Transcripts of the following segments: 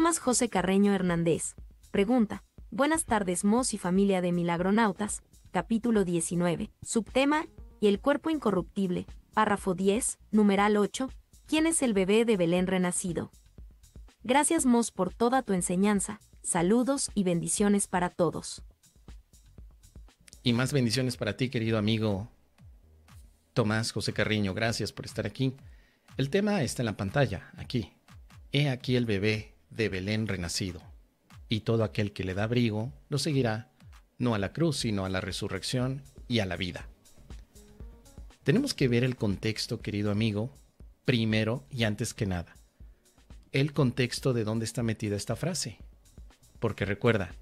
Tomás José Carreño Hernández. Pregunta. Buenas tardes, Mos y familia de Milagronautas. Capítulo 19. Subtema. Y el cuerpo incorruptible. Párrafo 10, numeral 8. ¿Quién es el bebé de Belén renacido? Gracias, Mos, por toda tu enseñanza. Saludos y bendiciones para todos. Y más bendiciones para ti, querido amigo Tomás José Carriño. Gracias por estar aquí. El tema está en la pantalla, aquí. He aquí el bebé de Belén renacido. Y todo aquel que le da abrigo lo seguirá, no a la cruz, sino a la resurrección y a la vida. Tenemos que ver el contexto, querido amigo, primero y antes que nada. El contexto de dónde está metida esta frase. Porque recuerda,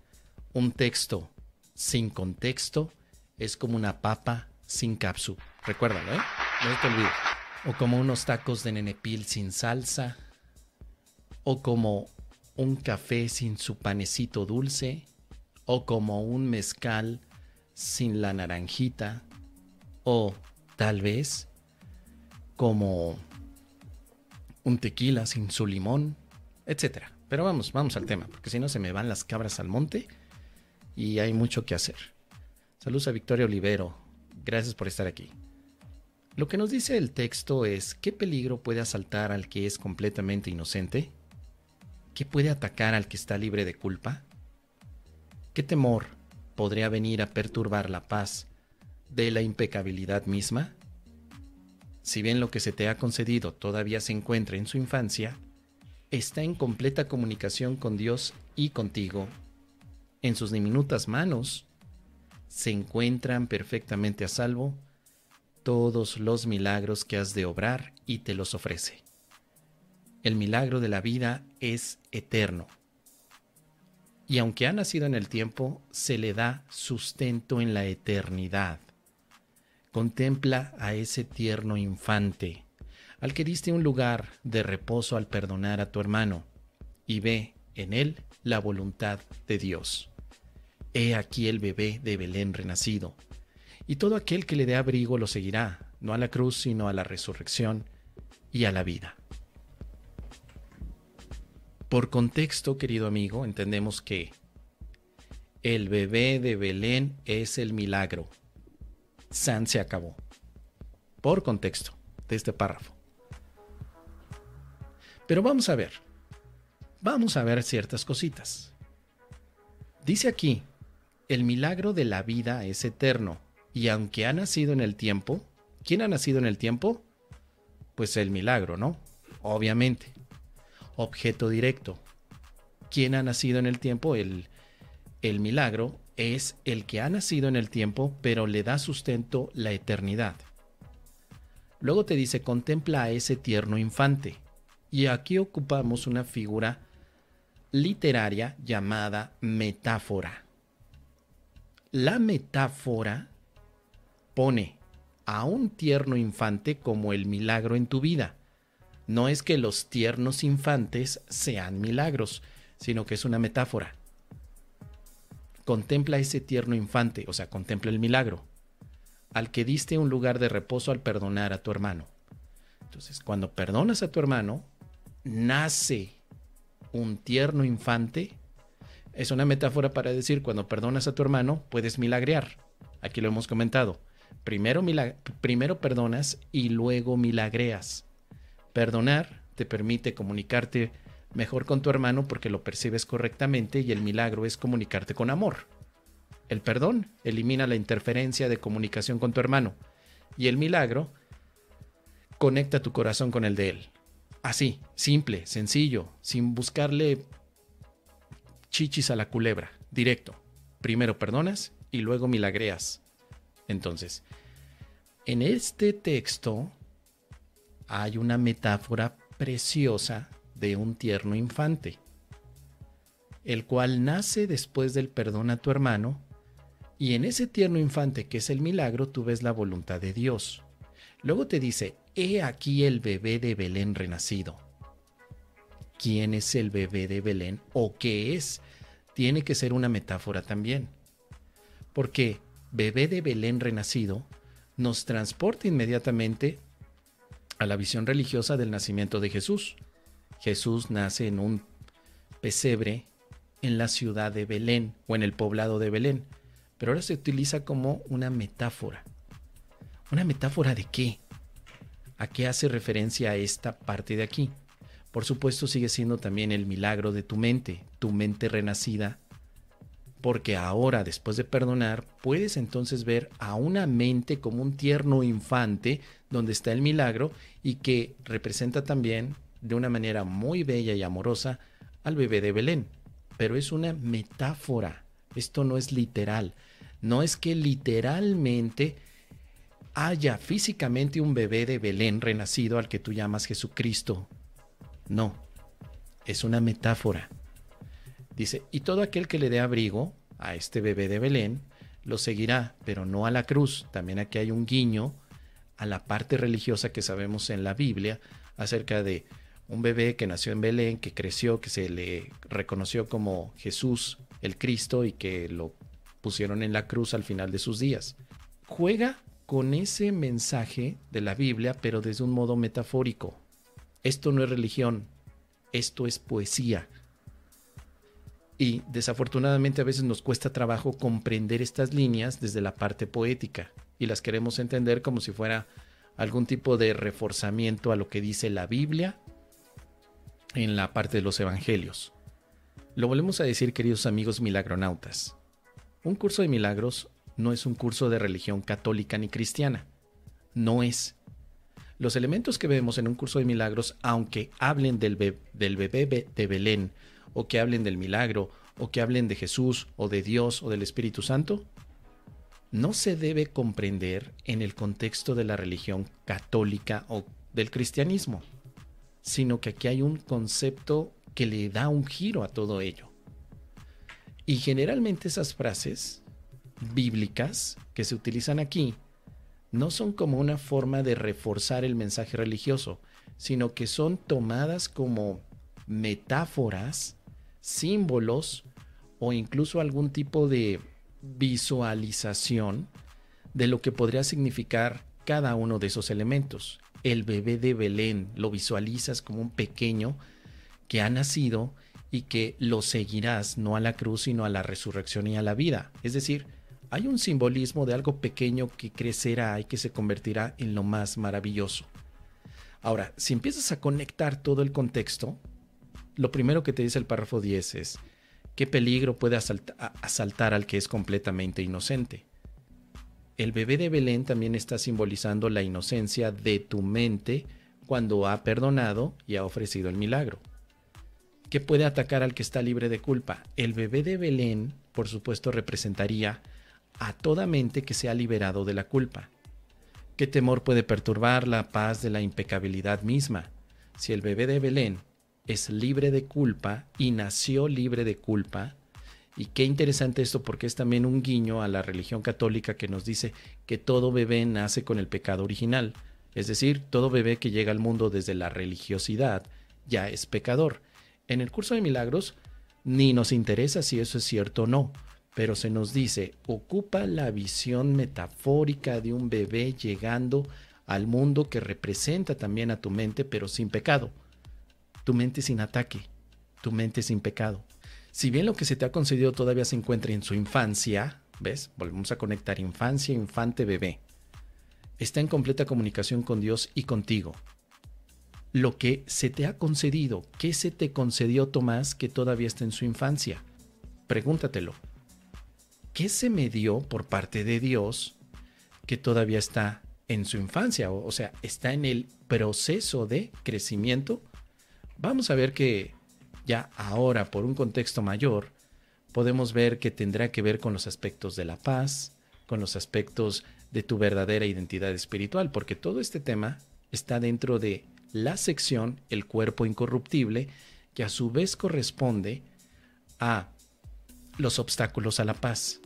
un texto sin contexto es como una papa sin cápsula. Recuérdalo, ¿eh? No te olvides. O como unos tacos de nenepil sin salsa. O como un café sin su panecito dulce. O como un mezcal sin la naranjita. O tal vez como un tequila sin su limón, etc. Pero vamos, vamos al tema, porque si no se me van las cabras al monte y hay mucho que hacer. Saludos a Victoria Olivero. Gracias por estar aquí. Lo que nos dice el texto es, ¿qué peligro puede asaltar al que es completamente inocente? ¿Qué puede atacar al que está libre de culpa? ¿Qué temor podría venir a perturbar la paz de la impecabilidad misma? Si bien lo que se te ha concedido todavía se encuentra en su infancia, está en completa comunicación con Dios y contigo. En sus diminutas manos se encuentran perfectamente a salvo todos los milagros que has de obrar y te los ofrece. El milagro de la vida es eterno. Y aunque ha nacido en el tiempo, se le da sustento en la eternidad. Contempla a ese tierno infante, al que diste un lugar de reposo al perdonar a tu hermano, y ve en él la voluntad de Dios. He aquí el bebé de Belén renacido, y todo aquel que le dé abrigo lo seguirá, no a la cruz, sino a la resurrección y a la vida. Por contexto, querido amigo, entendemos que el bebé de Belén es el milagro. San se acabó. Por contexto de este párrafo. Pero vamos a ver. Vamos a ver ciertas cositas. Dice aquí, el milagro de la vida es eterno y aunque ha nacido en el tiempo, ¿quién ha nacido en el tiempo? Pues el milagro, ¿no? Obviamente. Objeto directo. ¿Quién ha nacido en el tiempo? El, el milagro es el que ha nacido en el tiempo, pero le da sustento la eternidad. Luego te dice, contempla a ese tierno infante. Y aquí ocupamos una figura literaria llamada metáfora. La metáfora pone a un tierno infante como el milagro en tu vida. No es que los tiernos infantes sean milagros, sino que es una metáfora. Contempla ese tierno infante, o sea, contempla el milagro, al que diste un lugar de reposo al perdonar a tu hermano. Entonces, cuando perdonas a tu hermano, nace un tierno infante. Es una metáfora para decir, cuando perdonas a tu hermano, puedes milagrear. Aquí lo hemos comentado. Primero, primero perdonas y luego milagreas. Perdonar te permite comunicarte mejor con tu hermano porque lo percibes correctamente y el milagro es comunicarte con amor. El perdón elimina la interferencia de comunicación con tu hermano y el milagro conecta tu corazón con el de él. Así, simple, sencillo, sin buscarle chichis a la culebra, directo. Primero perdonas y luego milagreas. Entonces, en este texto hay una metáfora preciosa de un tierno infante, el cual nace después del perdón a tu hermano, y en ese tierno infante que es el milagro tú ves la voluntad de Dios. Luego te dice, he aquí el bebé de Belén renacido. ¿Quién es el bebé de Belén o qué es? Tiene que ser una metáfora también. Porque bebé de Belén renacido nos transporta inmediatamente a la visión religiosa del nacimiento de Jesús. Jesús nace en un pesebre en la ciudad de Belén o en el poblado de Belén, pero ahora se utiliza como una metáfora. ¿Una metáfora de qué? ¿A qué hace referencia esta parte de aquí? Por supuesto sigue siendo también el milagro de tu mente, tu mente renacida, porque ahora, después de perdonar, puedes entonces ver a una mente como un tierno infante donde está el milagro y que representa también de una manera muy bella y amorosa al bebé de Belén. Pero es una metáfora, esto no es literal. No es que literalmente haya físicamente un bebé de Belén renacido al que tú llamas Jesucristo. No, es una metáfora. Dice, y todo aquel que le dé abrigo a este bebé de Belén, lo seguirá, pero no a la cruz. También aquí hay un guiño a la parte religiosa que sabemos en la Biblia acerca de un bebé que nació en Belén, que creció, que se le reconoció como Jesús, el Cristo, y que lo pusieron en la cruz al final de sus días. Juega con ese mensaje de la Biblia, pero desde un modo metafórico. Esto no es religión, esto es poesía. Y desafortunadamente a veces nos cuesta trabajo comprender estas líneas desde la parte poética y las queremos entender como si fuera algún tipo de reforzamiento a lo que dice la Biblia en la parte de los evangelios. Lo volvemos a decir, queridos amigos milagronautas. Un curso de milagros no es un curso de religión católica ni cristiana. No es. Los elementos que vemos en un curso de milagros, aunque hablen del, del bebé de Belén o que hablen del milagro, o que hablen de Jesús, o de Dios, o del Espíritu Santo, no se debe comprender en el contexto de la religión católica o del cristianismo, sino que aquí hay un concepto que le da un giro a todo ello. Y generalmente esas frases bíblicas que se utilizan aquí no son como una forma de reforzar el mensaje religioso, sino que son tomadas como metáforas símbolos o incluso algún tipo de visualización de lo que podría significar cada uno de esos elementos. El bebé de Belén lo visualizas como un pequeño que ha nacido y que lo seguirás no a la cruz sino a la resurrección y a la vida. Es decir, hay un simbolismo de algo pequeño que crecerá y que se convertirá en lo más maravilloso. Ahora, si empiezas a conectar todo el contexto, lo primero que te dice el párrafo 10 es, ¿qué peligro puede asaltar al que es completamente inocente? El bebé de Belén también está simbolizando la inocencia de tu mente cuando ha perdonado y ha ofrecido el milagro. ¿Qué puede atacar al que está libre de culpa? El bebé de Belén, por supuesto, representaría a toda mente que se ha liberado de la culpa. ¿Qué temor puede perturbar la paz de la impecabilidad misma? Si el bebé de Belén es libre de culpa y nació libre de culpa. Y qué interesante esto porque es también un guiño a la religión católica que nos dice que todo bebé nace con el pecado original. Es decir, todo bebé que llega al mundo desde la religiosidad ya es pecador. En el curso de milagros ni nos interesa si eso es cierto o no, pero se nos dice, ocupa la visión metafórica de un bebé llegando al mundo que representa también a tu mente, pero sin pecado tu mente sin ataque, tu mente sin pecado. Si bien lo que se te ha concedido todavía se encuentra en su infancia, ¿ves? Volvemos a conectar infancia, infante, bebé. Está en completa comunicación con Dios y contigo. Lo que se te ha concedido, ¿qué se te concedió Tomás que todavía está en su infancia? Pregúntatelo. ¿Qué se me dio por parte de Dios que todavía está en su infancia? O, sea, está en el proceso de crecimiento vamos a ver que ya ahora, por un contexto mayor, podemos ver que tendrá que ver con los aspectos de la paz, con los aspectos de tu verdadera identidad espiritual, porque todo este tema está dentro de la sección El cuerpo incorruptible, que a su vez corresponde a los obstáculos a la paz.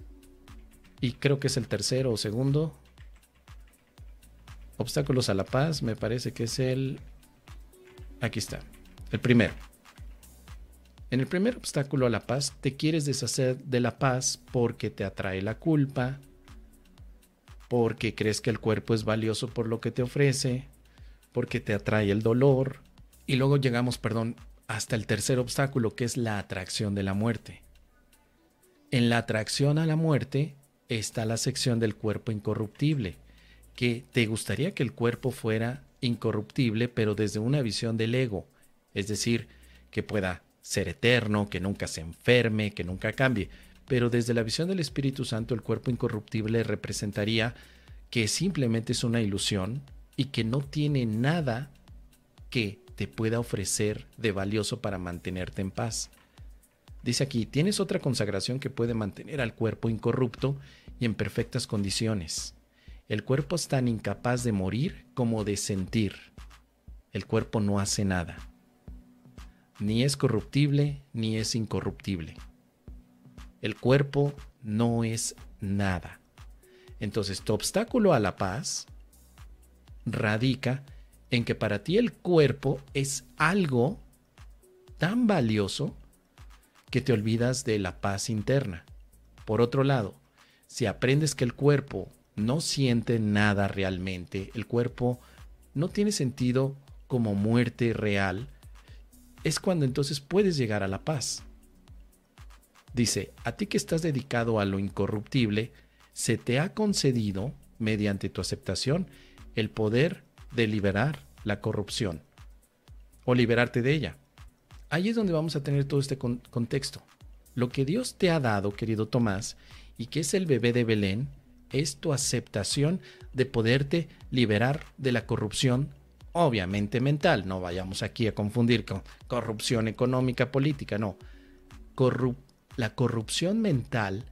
Y creo que es el tercero o segundo. Obstáculos a la paz, me parece que es el... Aquí está. El primero. En el primer obstáculo a la paz, te quieres deshacer de la paz porque te atrae la culpa, porque crees que el cuerpo es valioso por lo que te ofrece, porque te atrae el dolor. Y luego llegamos, perdón, hasta el tercer obstáculo que es la atracción de la muerte. En la atracción a la muerte está la sección del cuerpo incorruptible, que te gustaría que el cuerpo fuera incorruptible, pero desde una visión del ego, es decir, que pueda ser eterno, que nunca se enferme, que nunca cambie. Pero desde la visión del Espíritu Santo, el cuerpo incorruptible representaría que simplemente es una ilusión y que no tiene nada que te pueda ofrecer de valioso para mantenerte en paz. Dice aquí, tienes otra consagración que puede mantener al cuerpo incorrupto y en perfectas condiciones. El cuerpo es tan incapaz de morir como de sentir. El cuerpo no hace nada. Ni es corruptible ni es incorruptible. El cuerpo no es nada. Entonces, tu obstáculo a la paz radica en que para ti el cuerpo es algo tan valioso que te olvidas de la paz interna. Por otro lado, si aprendes que el cuerpo no siente nada realmente, el cuerpo no tiene sentido como muerte real, es cuando entonces puedes llegar a la paz. Dice, a ti que estás dedicado a lo incorruptible, se te ha concedido, mediante tu aceptación, el poder de liberar la corrupción o liberarte de ella. Ahí es donde vamos a tener todo este contexto. Lo que Dios te ha dado, querido Tomás, y que es el bebé de Belén, es tu aceptación de poderte liberar de la corrupción, obviamente mental. No vayamos aquí a confundir con corrupción económica, política, no. la corrupción mental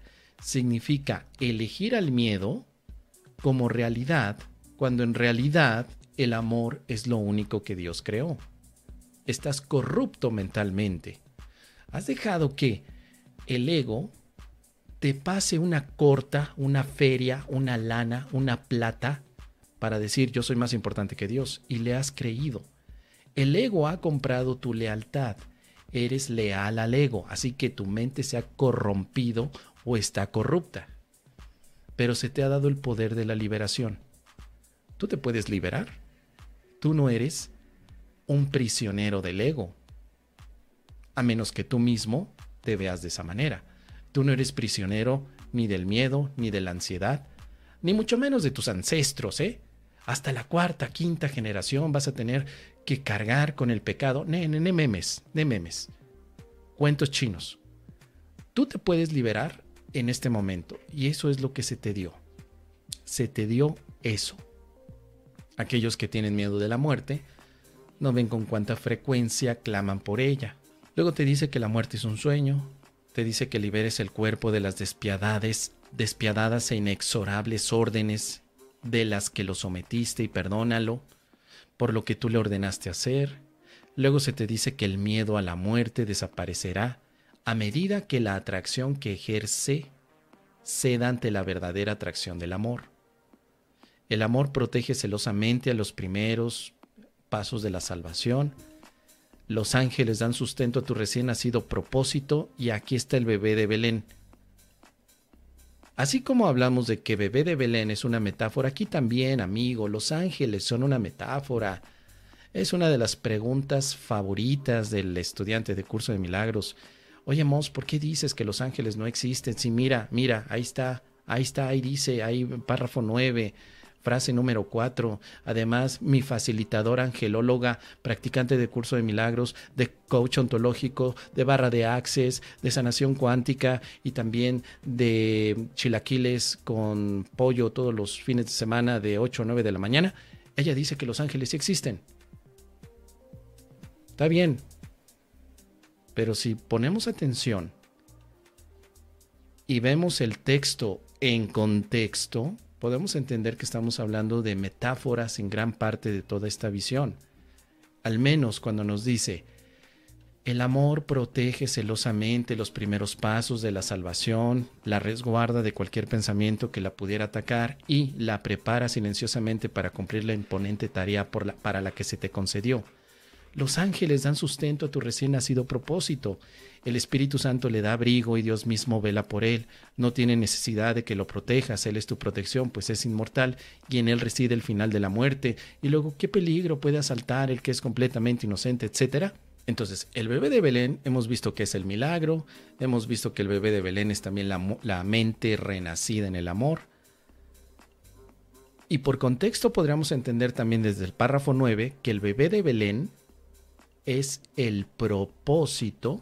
significa elegir al miedo como realidad, cuando en realidad el amor es lo único que Dios creó. Estás corrupto mentalmente. Has dejado que el ego te pase una corta, una feria, una lana, una plata para decir yo soy más importante que Dios y le has creído. El ego ha comprado tu lealtad. Eres leal al ego, así que tu mente se ha corrompido o está corrupta. Pero se te ha dado el poder de la liberación. Tú te puedes liberar. Tú no eres un prisionero del ego, a menos que tú mismo te veas de esa manera. Tú no eres prisionero ni del miedo, ni de la ansiedad, ni mucho menos de tus ancestros, ¿eh? Hasta la cuarta, quinta generación vas a tener que cargar con el pecado. Ne, ne, ne memes, ne memes. Cuentos chinos. Tú te puedes liberar en este momento y eso es lo que se te dio. Se te dio eso. Aquellos que tienen miedo de la muerte no ven con cuánta frecuencia claman por ella. Luego te dice que la muerte es un sueño, te dice que liberes el cuerpo de las despiadades, despiadadas e inexorables órdenes de las que lo sometiste y perdónalo por lo que tú le ordenaste hacer. Luego se te dice que el miedo a la muerte desaparecerá a medida que la atracción que ejerce ceda ante la verdadera atracción del amor. El amor protege celosamente a los primeros pasos de la salvación, los ángeles dan sustento a tu recién nacido propósito y aquí está el bebé de Belén. Así como hablamos de que bebé de Belén es una metáfora, aquí también, amigo, los ángeles son una metáfora. Es una de las preguntas favoritas del estudiante de curso de milagros. Oye, Mos, ¿por qué dices que los ángeles no existen? Sí, mira, mira, ahí está, ahí está, ahí dice, ahí párrafo 9. Frase número cuatro. Además, mi facilitadora angelóloga, practicante de curso de milagros, de coach ontológico, de barra de access, de sanación cuántica y también de chilaquiles con pollo todos los fines de semana de 8 o 9 de la mañana. Ella dice que los ángeles sí existen. Está bien. Pero si ponemos atención y vemos el texto en contexto, podemos entender que estamos hablando de metáforas en gran parte de toda esta visión. Al menos cuando nos dice, el amor protege celosamente los primeros pasos de la salvación, la resguarda de cualquier pensamiento que la pudiera atacar y la prepara silenciosamente para cumplir la imponente tarea para la que se te concedió. Los ángeles dan sustento a tu recién nacido propósito. El Espíritu Santo le da abrigo y Dios mismo vela por él. No tiene necesidad de que lo protejas, Él es tu protección, pues es inmortal y en Él reside el final de la muerte. Y luego, ¿qué peligro puede asaltar el que es completamente inocente, etcétera? Entonces, el bebé de Belén hemos visto que es el milagro, hemos visto que el bebé de Belén es también la, mente renacida en el amor. Y por contexto podríamos entender también desde el párrafo 9 que el bebé de Belén es el propósito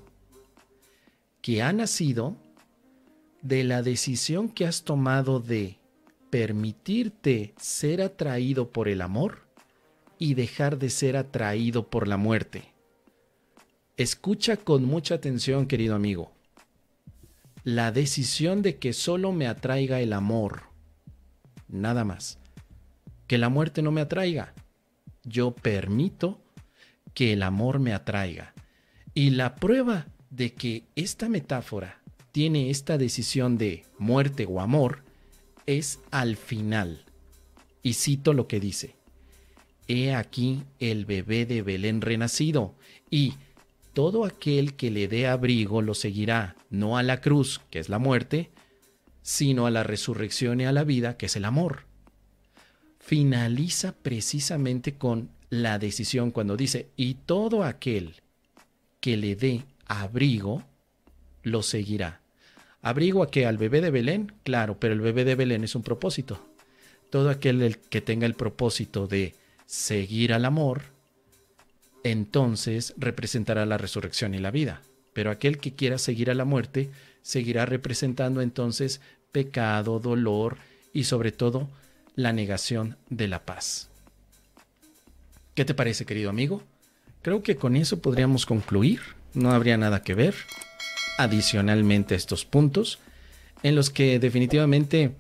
que ha nacido de la decisión que has tomado de permitirte ser atraído por el amor y dejar de ser atraído por la muerte. Escucha con mucha atención, querido amigo. La decisión de que solo me atraiga el amor, nada más. Que la muerte no me atraiga. Yo permito que el amor me atraiga. Y la prueba de que esta metáfora tiene esta decisión de muerte o amor es al final. Y cito lo que dice. He aquí el bebé de Belén renacido, y todo aquel que le dé abrigo lo seguirá, no a la cruz, que es la muerte, sino a la resurrección y a la vida, que es el amor. Finaliza precisamente con la decisión cuando dice, y todo aquel que le dé abrigo, lo seguirá. ¿Abrigo a que ¿Al bebé de Belén? Claro, pero el bebé de Belén es un propósito. Todo aquel que tenga el propósito de seguir al amor, entonces representará la resurrección y la vida. Pero aquel que quiera seguir a la muerte, seguirá representando entonces pecado, dolor y sobre todo la negación de la paz. ¿Qué te parece, querido amigo? Creo que con eso podríamos concluir no habría nada que ver. Adicionalmente a estos puntos, en los que definitivamente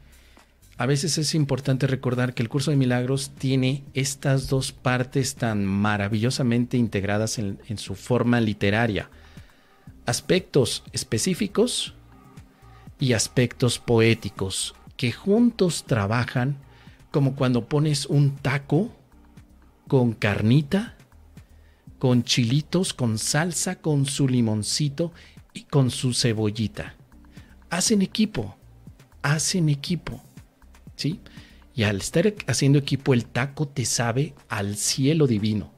a veces es importante recordar que el curso de milagros tiene estas dos partes tan maravillosamente integradas en, en su forma literaria. Aspectos específicos y aspectos poéticos que juntos trabajan como cuando pones un taco con carnita con chilitos, con salsa, con su limoncito y con su cebollita. Hacen equipo, hacen equipo, ¿sí? Y al estar haciendo equipo, el taco te sabe al cielo divino.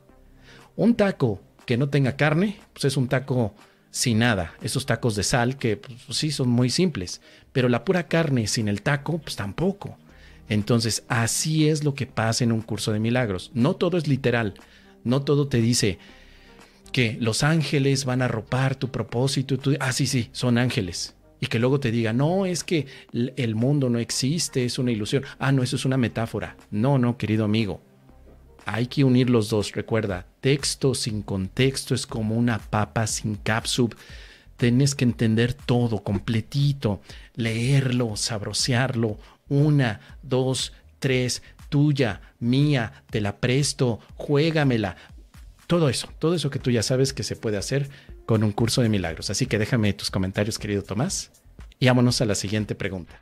Un taco que no tenga carne, pues es un taco sin nada. Esos tacos de sal que pues, sí son muy simples, pero la pura carne sin el taco, pues tampoco. Entonces, así es lo que pasa en un curso de milagros. No todo es literal. No todo te dice que los ángeles van a ropar tu propósito. tú, ah, sí, sí, son ángeles. Y que luego te diga, no, es que el mundo no existe, es una ilusión. Ah, no, eso es una metáfora. No, no, querido amigo. Hay que unir los dos. Recuerda, texto sin contexto es como una papa sin cápsula. Tienes que entender todo completito, leerlo, sabrosearlo. Una, dos, tres, tuya, mía, te la presto, juégamela. Todo eso, todo eso que tú ya sabes que se puede hacer con un curso de milagros. Así que déjame tus comentarios, querido Tomás, y vámonos a la siguiente pregunta.